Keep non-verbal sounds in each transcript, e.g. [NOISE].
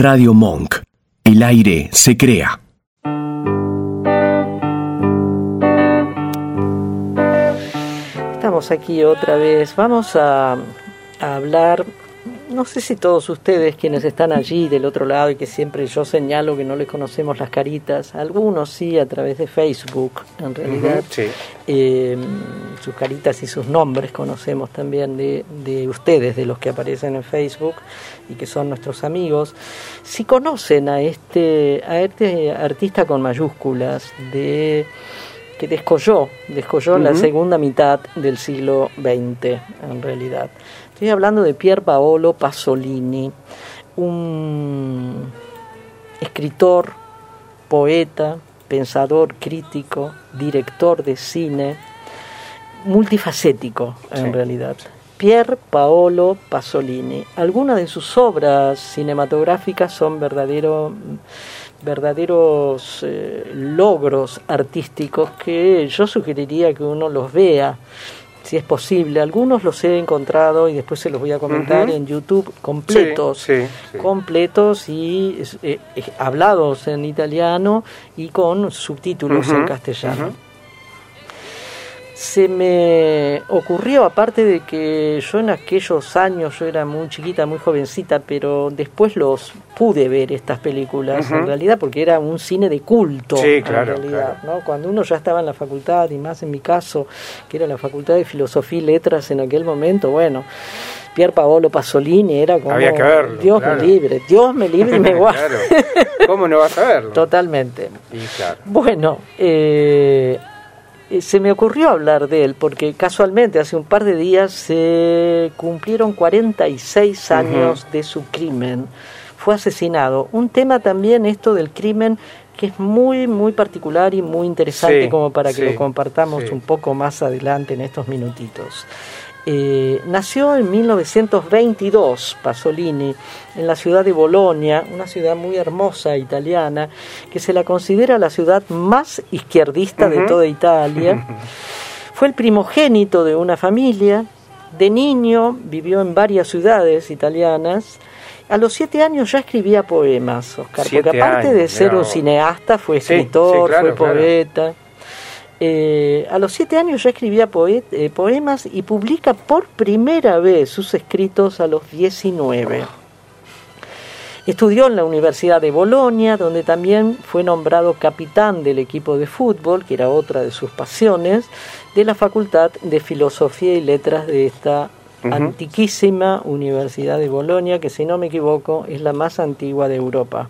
Radio Monk. El aire se crea. Estamos aquí otra vez. Vamos a, hablar no sé si todos ustedes quienes están allí del otro lado y que siempre yo señalo que no les conocemos las caritas, algunos sí a través de Facebook, en realidad, eh, sus caritas y sus nombres conocemos también de, de, ustedes, de los que aparecen en Facebook y que son nuestros amigos. Si conocen a este, a este artista con mayúsculas de que descolló, descolló la segunda mitad del siglo XX, en realidad. Estoy hablando de Pier Paolo Pasolini, un escritor, poeta, pensador crítico, director de cine, multifacético en realidad. Pier Paolo Pasolini. Algunas de sus obras cinematográficas son verdadero, verdaderos eh, logros artísticos que yo sugeriría que uno los vea si es posible. Algunos los he encontrado y después se los voy a comentar en YouTube completos, completos y eh, eh, hablados en italiano y con subtítulos en castellano se me ocurrió, aparte de que yo en aquellos años, yo era muy chiquita, muy jovencita, pero después los pude ver estas películas en realidad porque era un cine de culto en realidad, ¿no? Cuando uno ya estaba en la facultad y más en mi caso, que era la facultad de filosofía y letras en aquel momento, bueno, Pier Paolo Pasolini era como Dios me libre, Dios me libre y me [LAUGHS] guarde. ¿Cómo no vas a verlo? Totalmente. Bueno, eh, eh, se me ocurrió hablar de él porque casualmente hace un par de días se cumplieron 46 años de su crimen. Fue asesinado. Un tema también esto del crimen que es muy, muy particular y muy interesante como para que lo compartamos un poco más adelante en estos minutitos. Eh, nació en 1922 Pasolini en la ciudad de Bolonia, una ciudad muy hermosa italiana, que se la considera la ciudad más izquierdista de toda Italia. [LAUGHS] Fue el primogénito de una familia. De niño vivió en varias ciudades italianas. A los siete años ya escribía poemas, Oscar, porque aparte de ser un cineasta, fue escritor, fue poeta. Eh, a los siete años ya escribía eh, poemas y publica por primera vez sus escritos a los 19. Estudió en la Universidad de Bolonia, donde también fue nombrado capitán del equipo de fútbol, que era otra de sus pasiones, de la Facultad de Filosofía y Letras de esta antiquísima Universidad de Bolonia, que si no me equivoco es la más antigua de Europa.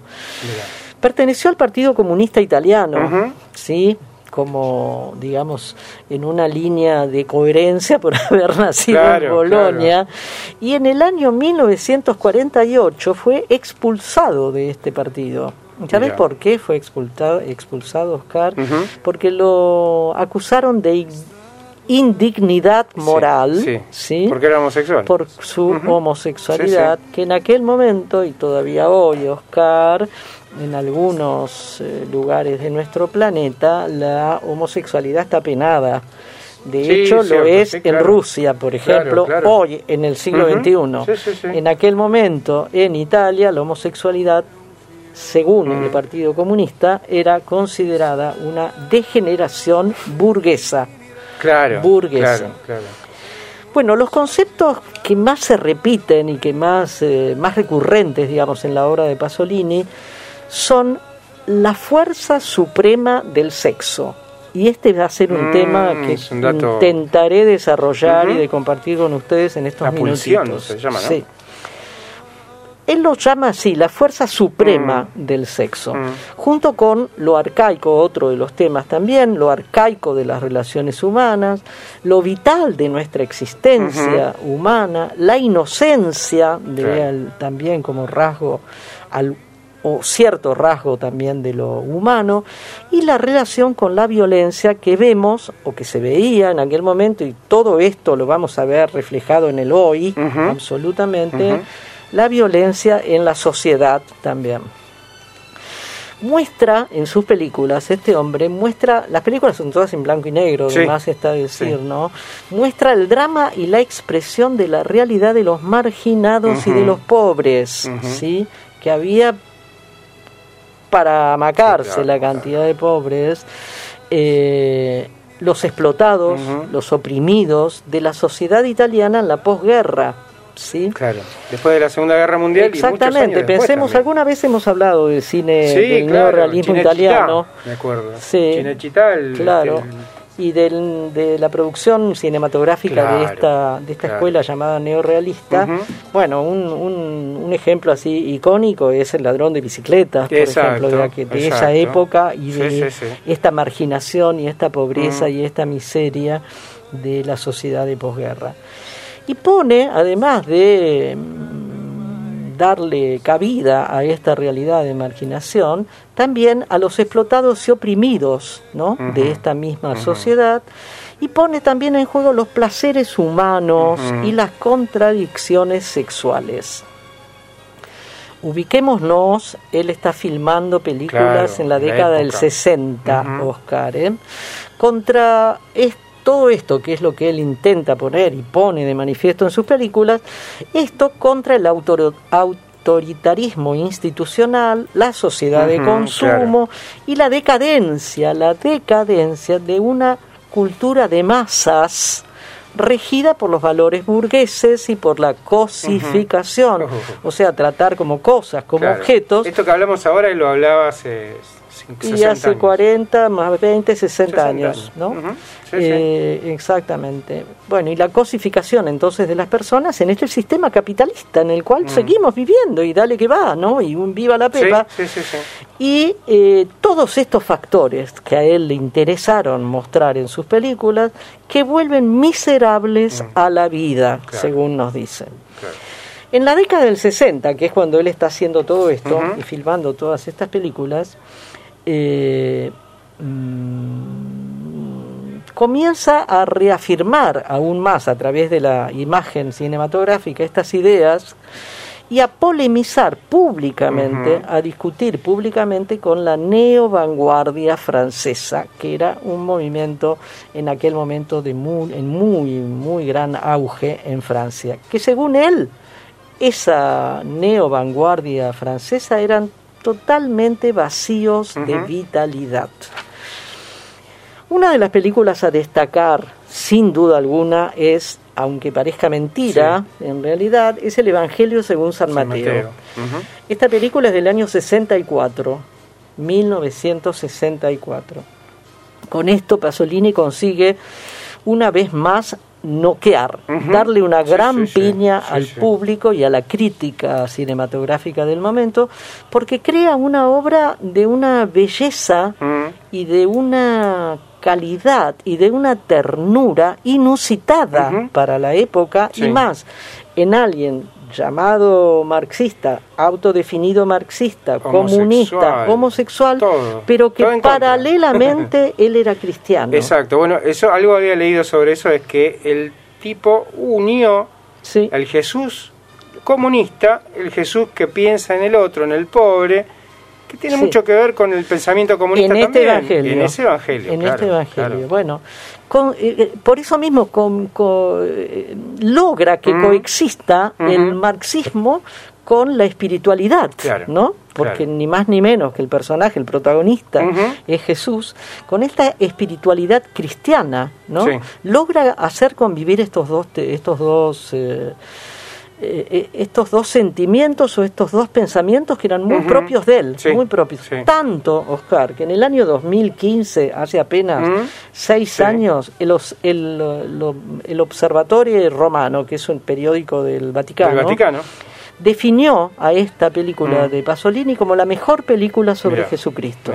Perteneció al Partido Comunista Italiano, ¿sí? Como, digamos, en una línea de coherencia por [LAUGHS] haber nacido en Bolonia. Y en el año 1948 fue expulsado de este partido. ¿Sabes por qué fue expulsado, expulsado Oscar? Porque lo acusaron de indignidad moral, sí, porque era homosexual. Por su homosexualidad, que en aquel momento y todavía hoy, Oscar, en algunos eh, lugares de nuestro planeta la homosexualidad está penada. De hecho, lo es en Rusia, por ejemplo, hoy, en el siglo XXI. en aquel momento, en Italia, la homosexualidad, según el Partido Comunista, era considerada una degeneración burguesa. Claro. Burguesa. Bueno, los conceptos que más se repiten y que más, eh, más recurrentes, digamos, en la obra de Pasolini, son la fuerza suprema del sexo. Y este va a ser un mm, tema que intentaré desarrollar y de compartir con ustedes en estos la minutitos. se llama, Sí. Él lo llama así, la fuerza suprema mm. del sexo, mm. junto con lo arcaico, otro de los temas también, lo arcaico de las relaciones humanas, lo vital de nuestra existencia humana, la inocencia de también como rasgo al, o cierto rasgo también de lo humano, y la relación con la violencia que vemos o que se veía en aquel momento, y todo esto lo vamos a ver reflejado en el hoy, absolutamente, la violencia en la sociedad también. Muestra en sus películas, este hombre muestra, las películas son todas en blanco y negro, además está decir, ¿no? Muestra el drama y la expresión de la realidad de los marginados y de los pobres, ¿sí? que había para amacarse la cantidad de pobres, eh, los explotados, los oprimidos de la sociedad italiana en la posguerra. ¿Sí? Claro, después de la Segunda Guerra Mundial. Exactamente, pensemos, alguna vez hemos hablado del cine del neorrealismo italiano. me acuerdo. Sí, claro y del, de la producción cinematográfica de esta, de esta escuela llamada neorealista. Bueno, un, un, ejemplo así icónico es El ladrón de bicicletas, por ejemplo, de, de esa época y de esta marginación y esta pobreza y esta miseria de la sociedad de posguerra. Y pone, además de darle cabida a esta realidad de marginación, también a los explotados y oprimidos ¿no? de esta misma sociedad y pone también en juego los placeres humanos y las contradicciones sexuales. Ubiquémonos, él está filmando películas en la década del 60, Oscar, ¿eh? contra todo esto, que es lo que él intenta poner y pone de manifiesto en sus películas, esto contra el autoritarismo institucional, la sociedad de consumo y la decadencia, la decadencia de una cultura de masas regida por los valores burgueses y por la cosificación, o sea, tratar como cosas, como objetos. Esto que hablamos ahora y lo hablaba hace y hace 40, más 20, 60, años, ¿no? Eh, exactamente. Bueno, y la cosificación entonces de las personas en este sistema capitalista en el cual mm. seguimos viviendo y dale que va, ¿no? Y un viva la pepa. y eh, todos estos factores que a él le interesaron mostrar en sus películas, que vuelven miserables mm. a la vida, según nos dicen. En la década del 60, que es cuando él está haciendo todo esto y filmando todas estas películas, eh, mm, comienza a reafirmar aún más a través de la imagen cinematográfica estas ideas y a polemizar públicamente, a discutir públicamente con la neo-vanguardia francesa, que era un movimiento en aquel momento de muy, en muy, muy gran auge en Francia, que según él, esa neo-vanguardia francesa eran totalmente vacíos de vitalidad. Una de las películas a destacar, sin duda alguna, es, aunque parezca mentira, en realidad, es el Evangelio según San, Mateo. Esta película es del año 64, 1964. Con esto Pasolini consigue una vez más noquear, darle una gran piña al público y a la crítica cinematográfica del momento, porque crea una obra de una belleza y de una calidad y de una ternura inusitada para la época y más en alguien llamado marxista, autodefinido marxista, comunista, homosexual, pero que paralelamente [LAUGHS] él era cristiano. Exacto, bueno, eso algo había leído sobre eso, es que el tipo unió al Jesús comunista, el Jesús que piensa en el otro, en el pobre, que tiene mucho que ver con el pensamiento comunista en este Evangelio, en ese evangelio. En este evangelio. Bueno, eh, eh, por eso mismo con, eh, logra que mm. coexista el marxismo con la espiritualidad, ¿no? Porque ni más ni menos que el personaje, el protagonista, es Jesús, con esta espiritualidad cristiana, ¿no? Logra hacer convivir estos dos, estos dos eh, eh, estos dos sentimientos o estos dos pensamientos que eran muy propios de él, muy propios. Tanto, Oscar, que en el año 2015, hace apenas seis años, el, el, Observatorio Romano, que es un periódico del Vaticano, definió a esta película de Pasolini como la mejor película sobre Jesucristo.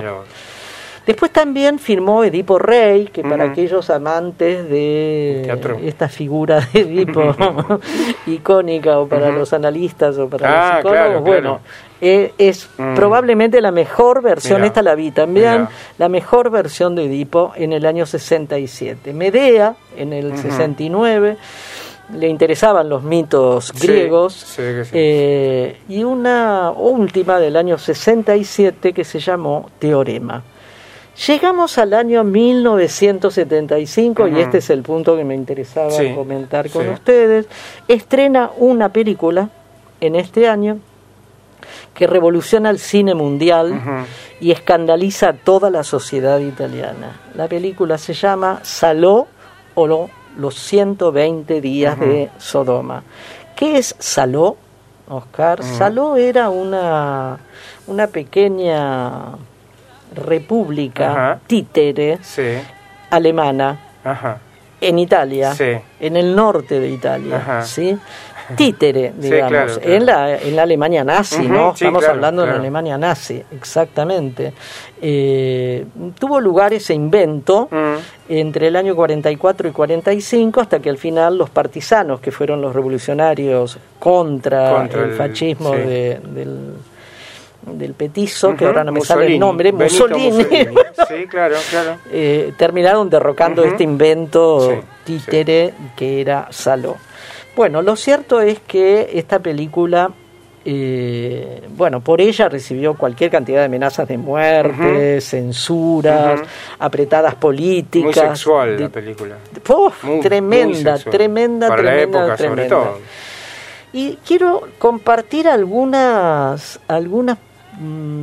Después también firmó Edipo Rey, que para aquellos amantes de esta figura de Edipo [LAUGHS] icónica, o para los analistas o para los ah, psicólogos, bueno, eh, es mm. probablemente la mejor versión, esta la vi también, la mejor versión de Edipo en el año 67. Medea en el 69 le interesaban los mitos griegos eh, y una última del año 67 que se llamó Teorema. Llegamos al año 1975 y este es el punto que me interesaba comentar con ustedes. Estrena una película en este año que revoluciona el cine mundial y escandaliza a toda la sociedad italiana. La película se llama Saló o los 120 días de Sodoma. ¿Qué es Saló, Oscar? Saló era una, una pequeña república títere alemana en Italia, en el norte de Italia, ¿sí? [LAUGHS] títere, digamos, En, la, en la Alemania nazi, ¿no? Estamos hablando de la Alemania nazi, exactamente. Eh, tuvo lugar ese invento mm. entre el año 44 y 45 hasta que al final los partisanos, que fueron los revolucionarios contra, el, fascismo del del petizo, que ahora no me sale el nombre, Mussolini, [LAUGHS] eh, terminaron derrocando este invento títere que era Saló. Bueno, lo cierto es que esta película, eh, bueno, por ella recibió cualquier cantidad de amenazas de muerte, censuras, apretadas políticas. Muy sexual la película. tremenda, tremenda, tremenda, tremenda. Y quiero compartir algunas, algunas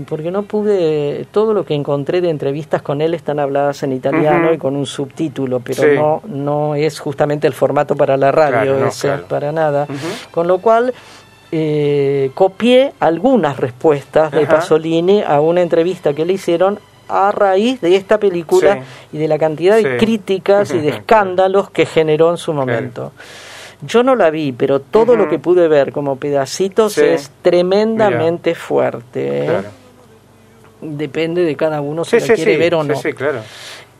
porque no pude, todo lo que encontré de entrevistas con él están habladas en italiano y con un subtítulo, pero no, no es justamente el formato para la radio, para nada. Con lo cual eh, copié algunas respuestas de Pasolini a una entrevista que le hicieron a raíz de esta película y de la cantidad de críticas y de escándalos que generó en su momento. Yo no la vi, pero todo lo que pude ver como pedacitos es tremendamente fuerte. ¿eh? Depende de cada uno si la quiere ver o no. Claro.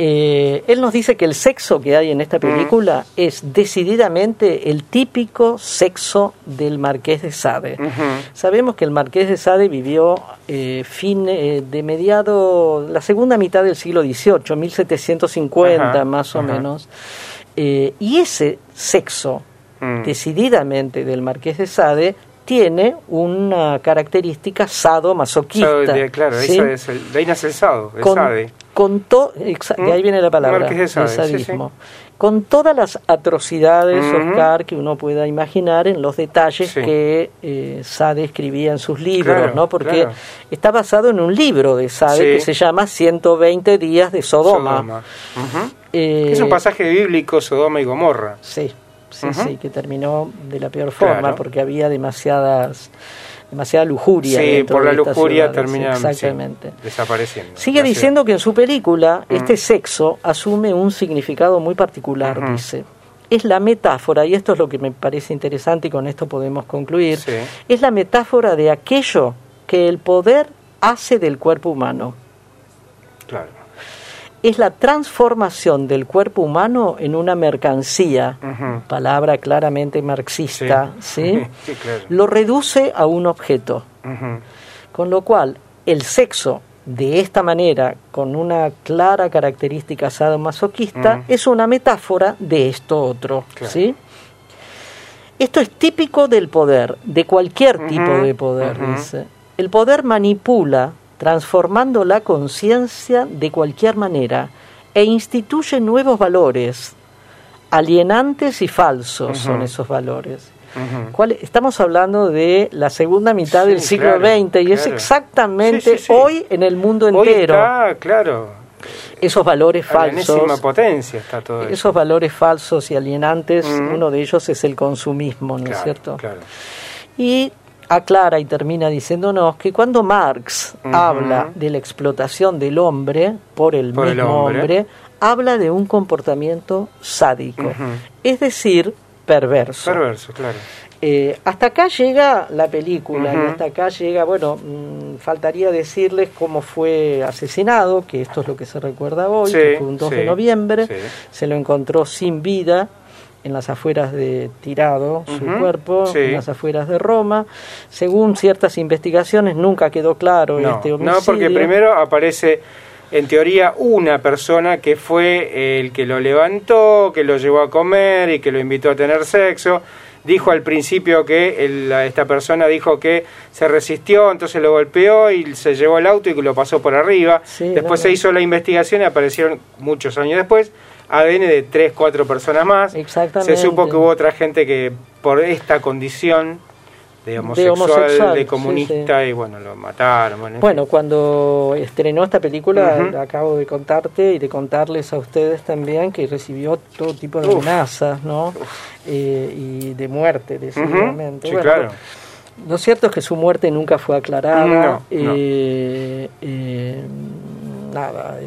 Eh, él nos dice que el sexo que hay en esta película es decididamente el típico sexo del Marqués de Sade. Sabemos que el Marqués de Sade vivió eh, fin de mediado, la segunda mitad del siglo XVIII, 1750 más o menos, y ese sexo Mm. decididamente del Marqués de Sade tiene una característica sado-masoquista. claro, eso es el, de ahí nace el sado, el Sade. Con de ahí viene la palabra, el sadismo. Con todas las atrocidades, Oscar, que uno pueda imaginar en los detalles que eh, Sade escribía en sus libros, ¿no? Porque está basado en un libro de Sade que se llama 120 días de Sodoma. Eh, es un pasaje bíblico, Sodoma y Gomorra. Sí sí, sí, que terminó de la peor forma porque había demasiadas demasiada lujuria. Sí, por la lujuria termina desapareciendo. Sigue diciendo que en su película este sexo asume un significado muy particular, dice. Es la metáfora, y esto es lo que me parece interesante y con esto podemos concluir, es la metáfora de aquello que el poder hace del cuerpo humano. Claro es la transformación del cuerpo humano en una mercancía, palabra claramente marxista, ¿sí? [LAUGHS] lo reduce a un objeto. Con lo cual, el sexo de esta manera, con una clara característica sadomasoquista, es una metáfora de esto otro. ¿sí? Esto es típico del poder, de cualquier tipo de poder, dice. El poder manipula transformando la conciencia de cualquier manera e instituye nuevos valores, alienantes y falsos son esos valores. Estamos hablando de la segunda mitad del siglo XX y es exactamente hoy en el mundo entero. claro. Esos valores falsos. potencia está todo Esos valores falsos y alienantes, uno de ellos es el consumismo, ¿no es cierto? Claro. Y aclara y termina diciéndonos que cuando Marx habla de la explotación del hombre por el mismo hombre. habla de un comportamiento sádico, es decir, perverso. Perverso, claro. Eh, hasta acá llega la película y hasta acá llega, bueno, mm, faltaría decirles cómo fue asesinado, que esto es lo que se recuerda hoy, que fue un 2 de noviembre, se lo encontró sin vida en las afueras de Tirado, su cuerpo, en las afueras de Roma. Según ciertas investigaciones, nunca quedó claro este homicidio. No, porque primero aparece, en teoría, una persona que fue el que lo levantó, que lo llevó a comer y que lo invitó a tener sexo. Dijo al principio que esta persona dijo que se resistió, entonces lo golpeó y se llevó el auto y lo pasó por arriba. después se hizo la investigación y aparecieron muchos años después ADN de tres, cuatro personas más. Exactamente. Se supo que hubo otra gente que por esta condición de homosexual, de, comunista y bueno, lo mataron. Bueno, cuando estrenó esta película, acabo de contarte y de contarles a ustedes también que recibió todo tipo de amenazas, ¿no? Eh, y de muerte, decididamente. claro. Lo cierto es que su muerte nunca fue aclarada. Eh, eh, nada,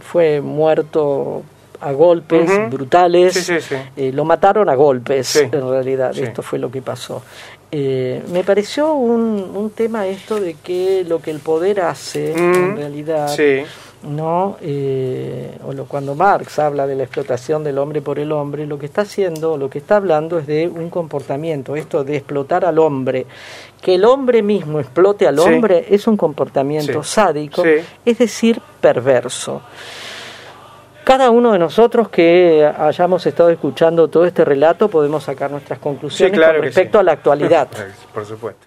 fue muerto a golpes brutales. lo mataron a golpes, en realidad. Esto fue lo que pasó. Eh, me pareció un, un, tema esto de que lo que el poder hace, en realidad, no eh, o lo, cuando Marx habla de la explotación del hombre por el hombre, lo que está haciendo, lo que está hablando es de un comportamiento, esto de explotar al hombre, que el hombre mismo explote al hombre es un comportamiento sádico, es decir, perverso. Cada uno de nosotros que hayamos estado escuchando todo este relato podemos sacar nuestras conclusiones con respecto a la actualidad. [LAUGHS] Por supuesto.